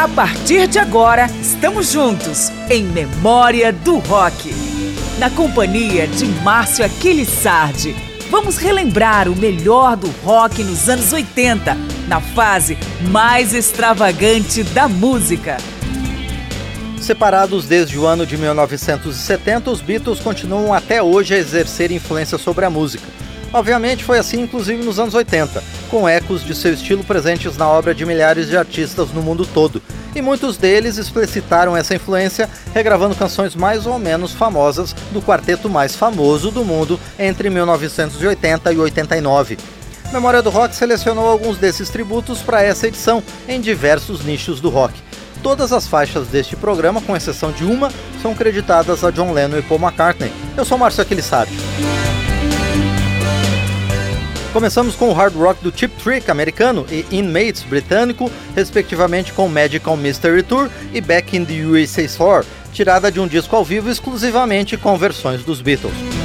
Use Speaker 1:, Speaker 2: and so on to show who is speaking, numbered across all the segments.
Speaker 1: A partir de agora, estamos juntos em Memória do Rock. Na companhia de Márcio Aquiles Sardi, vamos relembrar o melhor do rock nos anos 80, na fase mais extravagante da música.
Speaker 2: Separados desde o ano de 1970, os Beatles continuam até hoje a exercer influência sobre a música. Obviamente foi assim inclusive nos anos 80, com ecos de seu estilo presentes na obra de milhares de artistas no mundo todo, e muitos deles explicitaram essa influência regravando canções mais ou menos famosas do quarteto mais famoso do mundo entre 1980 e 89. Memória do Rock selecionou alguns desses tributos para essa edição em diversos nichos do rock. Todas as faixas deste programa, com exceção de uma, são creditadas a John Lennon e Paul McCartney. Eu sou Márcio Aquilissardi. Começamos com o hard rock do Chip Trick americano e Inmates britânico, respectivamente com Magical Mystery Tour e Back in the USA Store, tirada de um disco ao vivo exclusivamente com versões dos Beatles.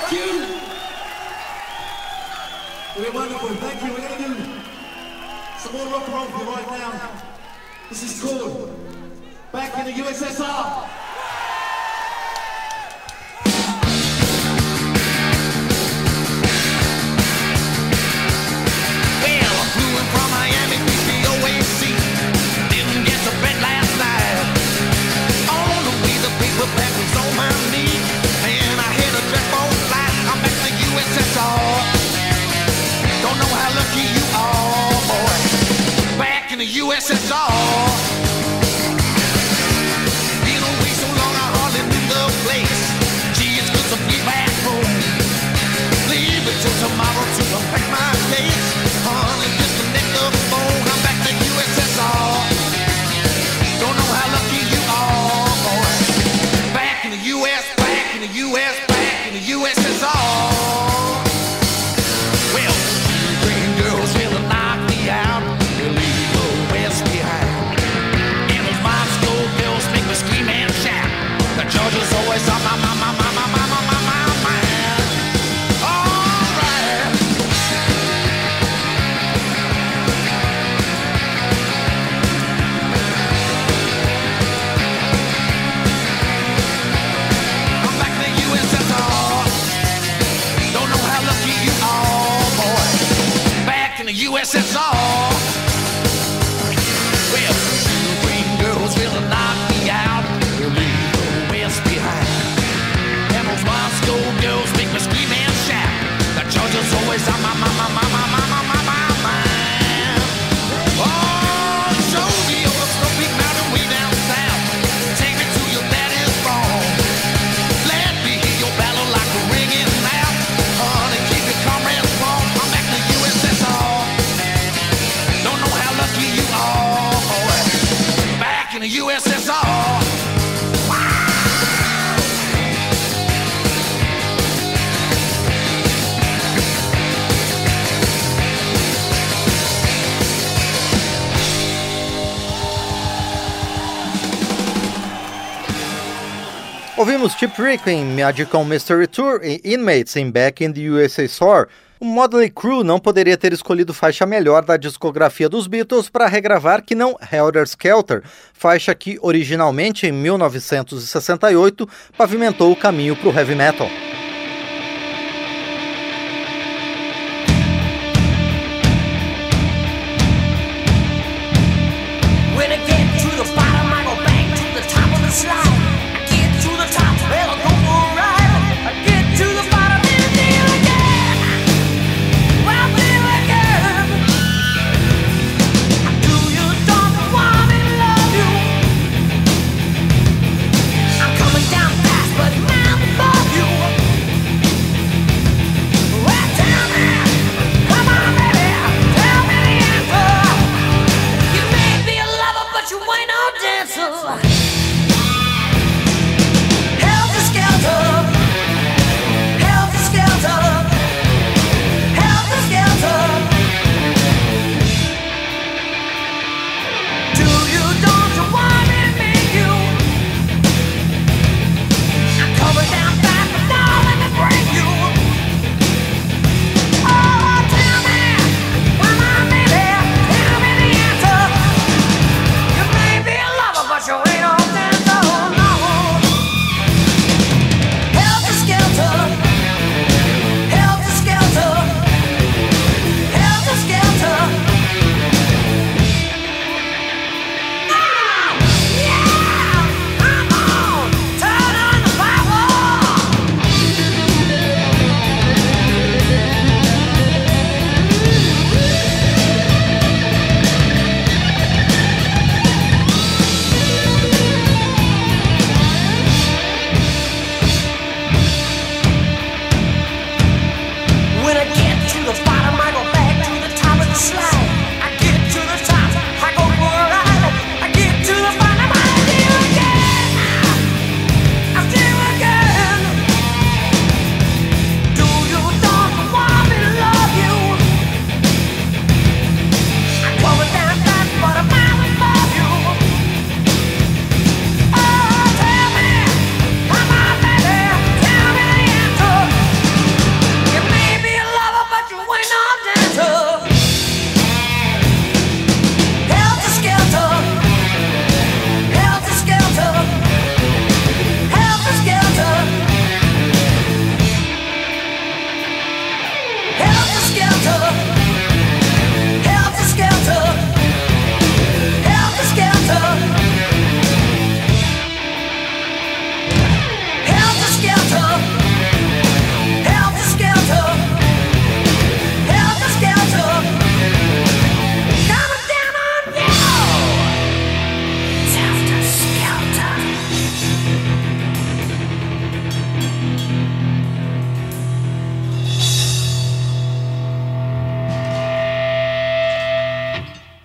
Speaker 3: Thank you. We're wonderful. Thank you. We're going to do some more rock and roll for you right now. This is called Back in the USSR. this is all. Yes, I.
Speaker 2: ouvimos Chip Requiem, Magic on é Mystery Tour e Inmates in Back in the USSR. O Motley Crew não poderia ter escolhido faixa melhor da discografia dos Beatles para regravar que não Helter Skelter, faixa que originalmente em 1968 pavimentou o caminho para o heavy metal.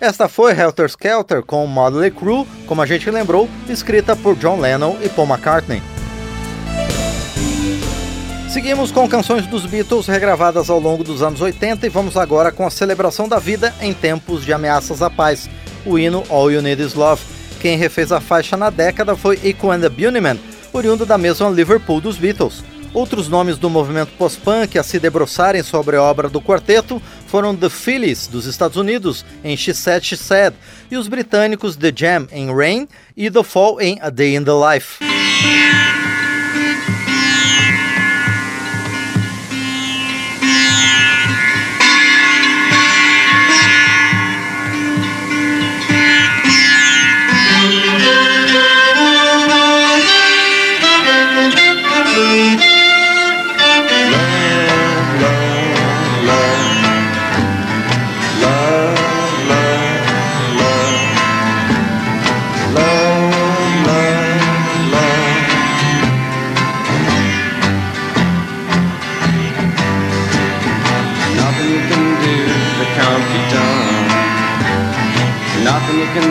Speaker 2: Esta foi Helter Skelter com Motley Crue, como a gente lembrou, escrita por John Lennon e Paul McCartney. Seguimos com canções dos Beatles regravadas ao longo dos anos 80 e vamos agora com a celebração da vida em tempos de ameaças à paz, o hino All You Need Is Love. Quem refez a faixa na década foi Echo and the Bunnymen, oriundo da mesma Liverpool dos Beatles. Outros nomes do movimento post-punk a se debruçarem sobre a obra do quarteto foram The Phillies, dos Estados Unidos, em She Said She Said, e os britânicos The Jam, em Rain, e The Fall, em A Day in the Life.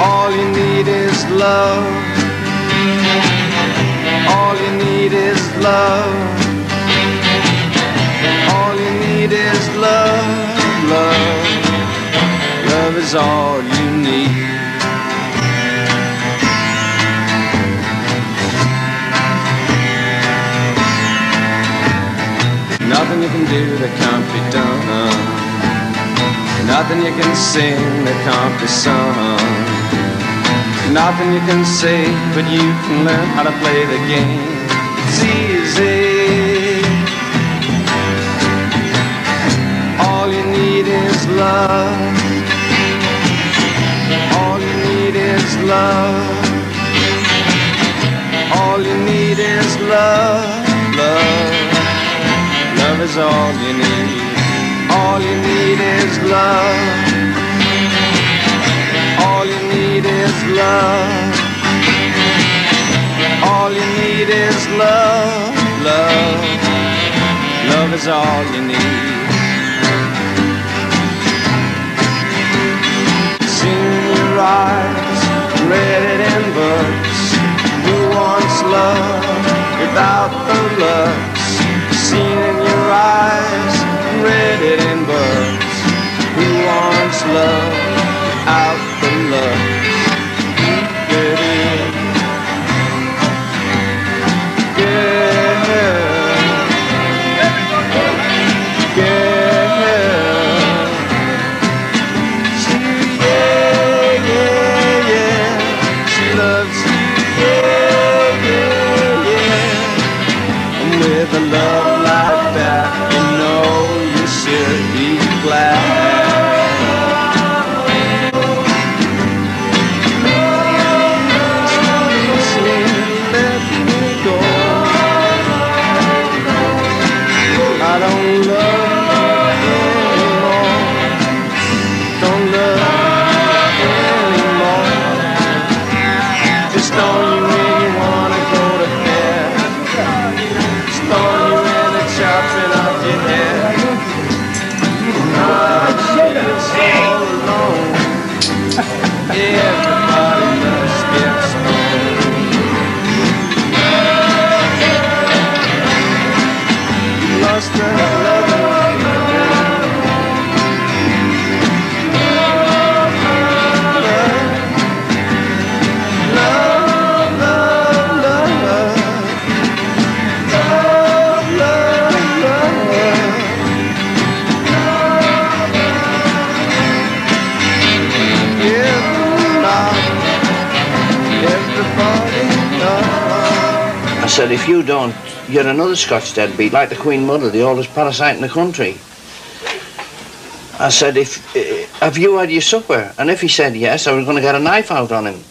Speaker 4: All you need is love. All you need is love. All you need is love, love. Love is all you need. Nothing you can do that can't be done. Nothing you can sing that can't be sung. Nothing you can say, but you can learn how to play the game. It's easy. All you need is love. All you need is love. All you need is love, love. Love is all you need. All you need is love love. All you need is love, love. Love is all you need. Sing your eyes, read it in books. Who wants love without the looks? Seen in your eyes, read it in books. Who wants love
Speaker 5: you don't, you're another Scotch deadbeat, like the Queen Mother, the oldest parasite in the country. I said, if eh, Have you had your supper? And if he said yes, I was going to get a knife out on him.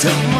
Speaker 6: took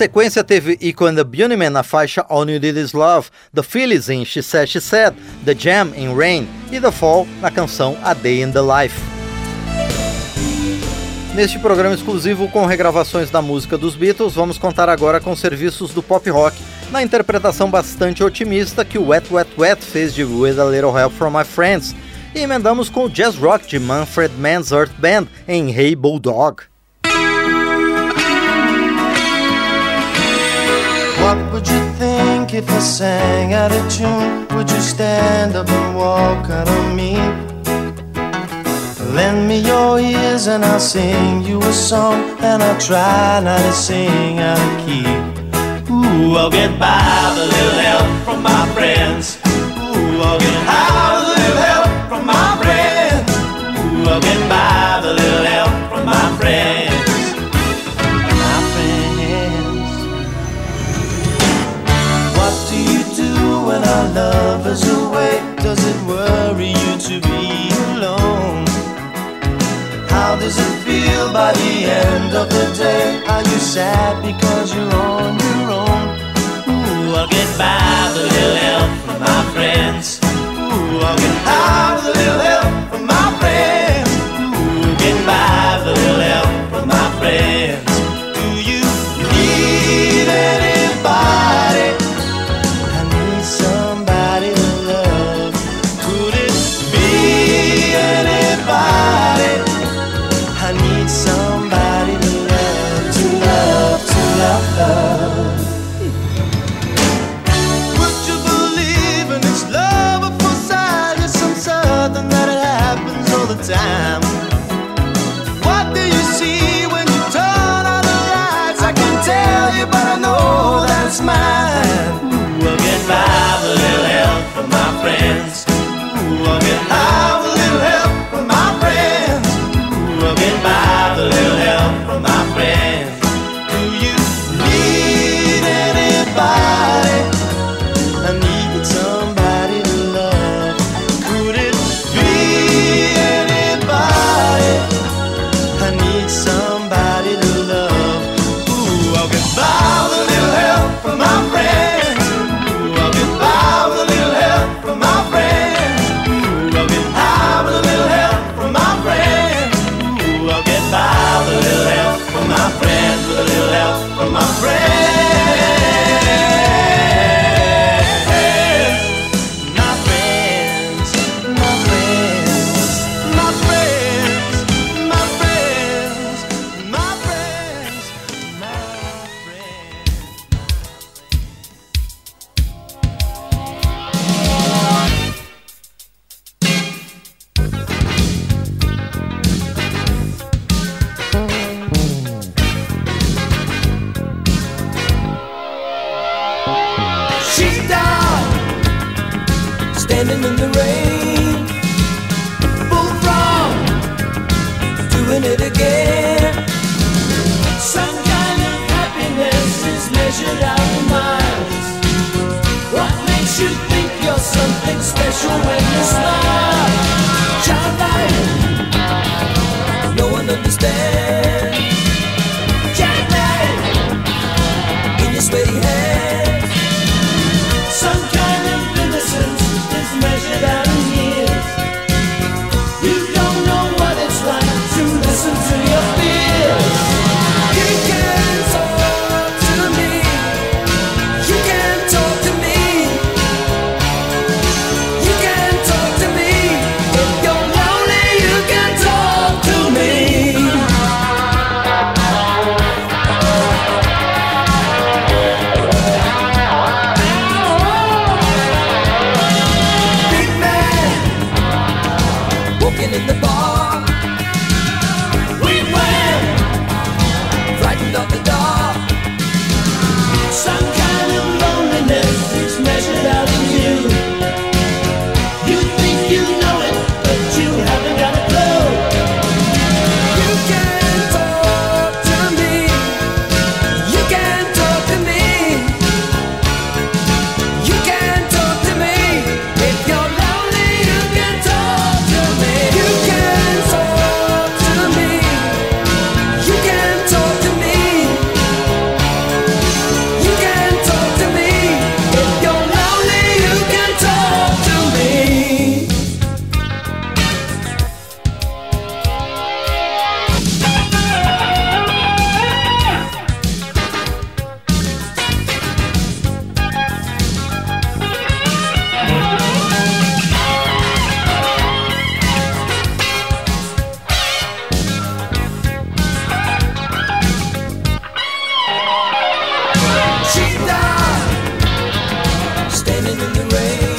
Speaker 6: sequência teve Echo and the Bunnymen na faixa All You Need Is Love, The Phillies em She Said She Said, The Jam em Rain e The Fall na canção A Day in the Life. Neste programa exclusivo com regravações da música dos Beatles, vamos contar agora com serviços do pop rock na interpretação bastante otimista que o Wet Wet Wet fez de With a Little Help from My Friends. E emendamos com o jazz rock de Manfred Mann's Earth Band em Hey Bulldog.
Speaker 4: If I sang out of tune? Would you stand up and walk out on me? Lend me your ears and I'll sing you a song And I'll try not to sing out of key Ooh, I'll get by with a little help from my friends Ooh, I'll get high do when our love is away? Does it worry you to be alone? How does it feel by the end of the day? Are you sad because you're on your own? Ooh, I'll get by with a little help from my friends. Ooh, I'll get by with a little help from my friends. Ooh, get by with a little help cheetah
Speaker 7: standing in the rain.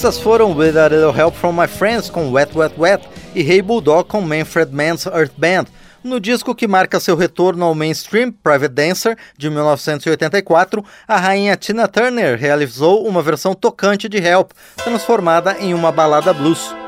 Speaker 2: Essas foram With a Little Help From My Friends com Wet Wet Wet e Hey Bulldog com Manfred Mann's Earth Band, no disco que marca seu retorno ao mainstream, Private Dancer, de 1984, a rainha Tina Turner realizou uma versão tocante de Help, transformada em uma balada blues.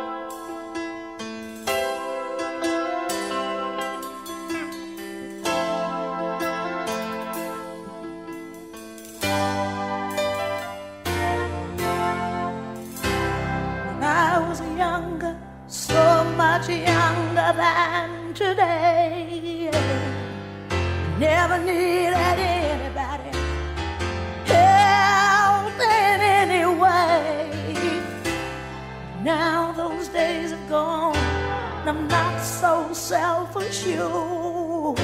Speaker 8: you.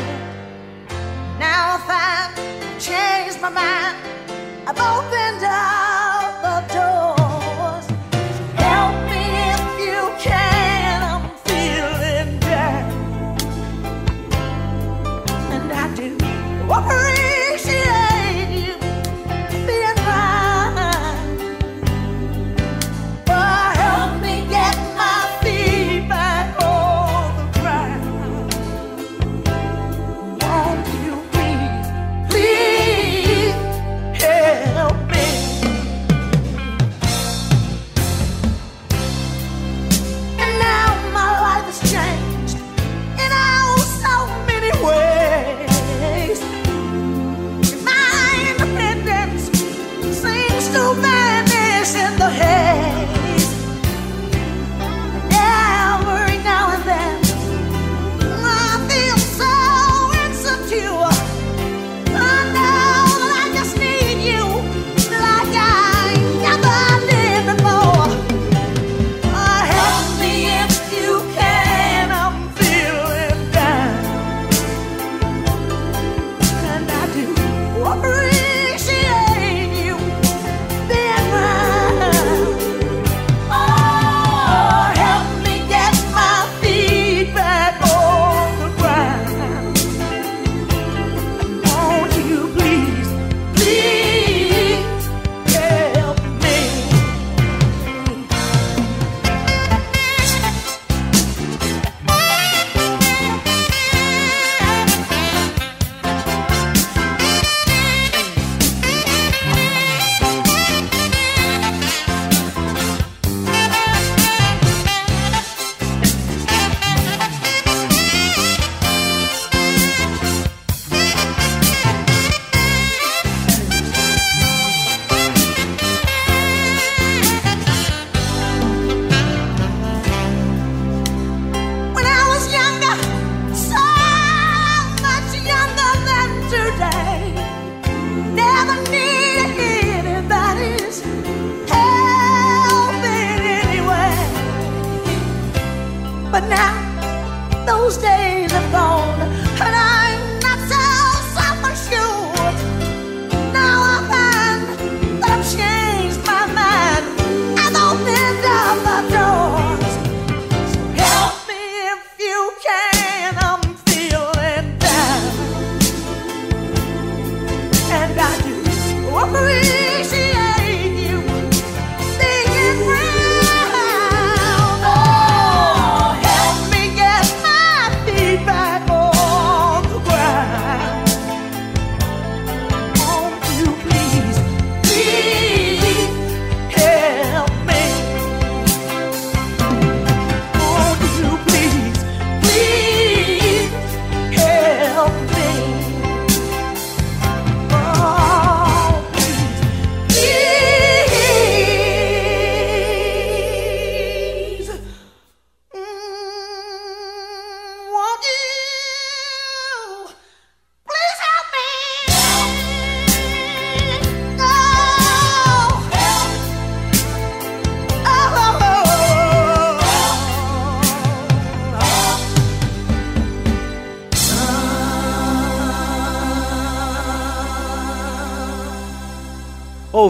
Speaker 7: Now I've changed my mind, I've opened up.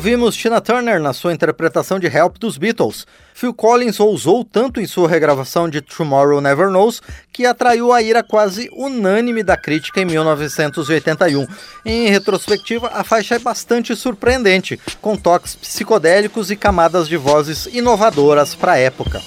Speaker 2: Ouvimos Tina Turner na sua interpretação de Help dos Beatles. Phil Collins ousou tanto em sua regravação de Tomorrow Never Knows que atraiu a ira quase unânime da crítica em 1981. Em retrospectiva, a faixa é bastante surpreendente, com toques psicodélicos e camadas de vozes inovadoras para a época.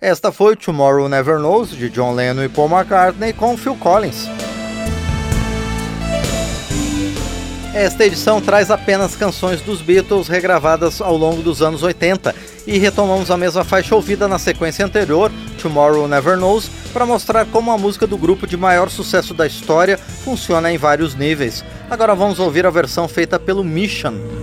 Speaker 5: Esta foi Tomorrow Never Knows, de John Lennon e Paul McCartney, com Phil Collins. Esta edição traz apenas canções dos Beatles regravadas ao longo dos anos 80 e retomamos a mesma faixa ouvida na sequência anterior, Tomorrow Never Knows, para mostrar como a música do grupo de maior sucesso da história funciona em vários níveis. Agora vamos ouvir a versão feita pelo Mission.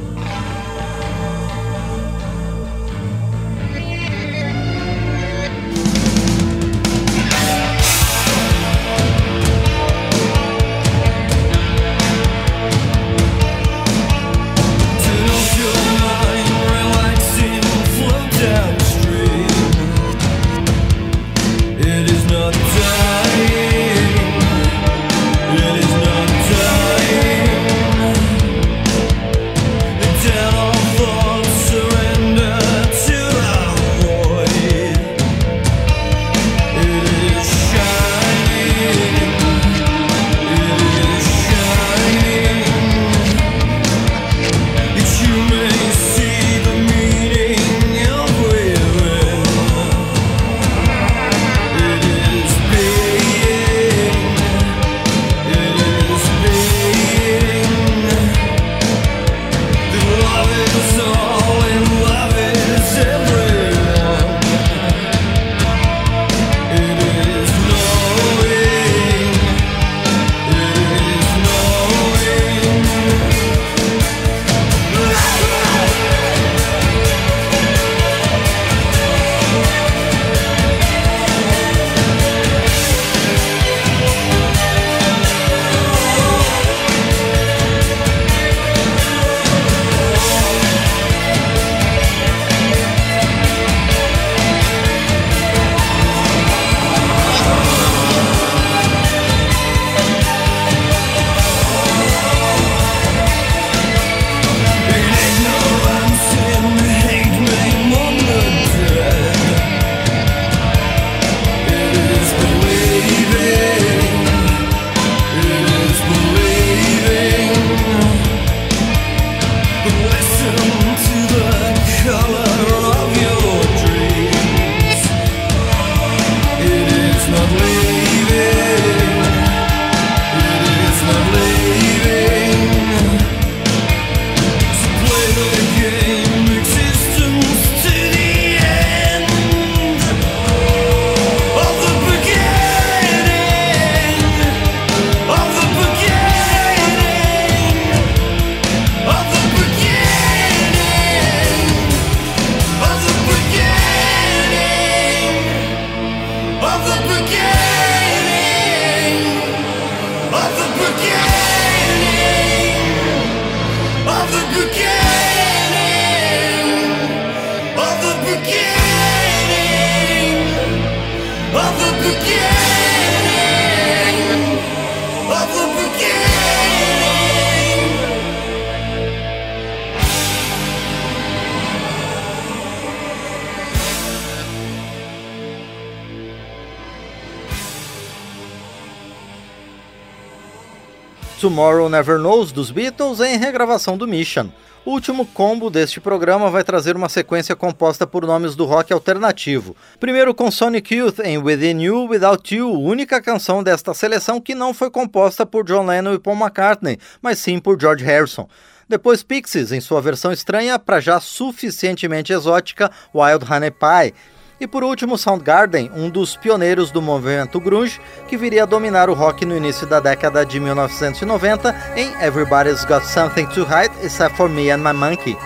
Speaker 5: Tomorrow Never Knows dos Beatles em regravação do Mission. O último combo deste programa vai trazer uma sequência composta por nomes do rock alternativo. Primeiro com Sonic Youth em Within You Without You, única canção desta seleção que não foi composta por John Lennon e Paul McCartney, mas sim por George Harrison. Depois Pixies em sua versão estranha para já suficientemente exótica Wild Honey Pie e por último, Soundgarden, um dos pioneiros do movimento grunge, que viria a dominar o rock no início da década de 1990 em Everybody's Got Something to Hide Except for Me and My Monkey.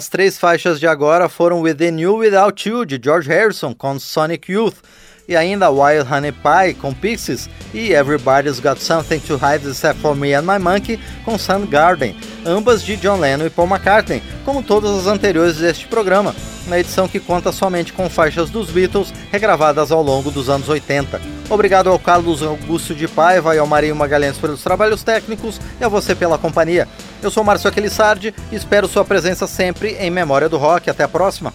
Speaker 2: As três faixas de agora foram Within You Without You, de George Harrison, com Sonic Youth, e ainda Wild Honey Pie, com Pixies, e Everybody's Got Something to Hide Except For Me and My Monkey, com Soundgarden, ambas de John Lennon e Paul McCartney, como todas as anteriores deste programa, na edição que conta somente com faixas dos Beatles regravadas ao longo dos anos 80. Obrigado ao Carlos Augusto de Paiva e ao Marinho Magalhães pelos trabalhos técnicos e a você pela companhia. Eu sou Márcio Aquilissardi e espero sua presença sempre em Memória do Rock. Até a próxima!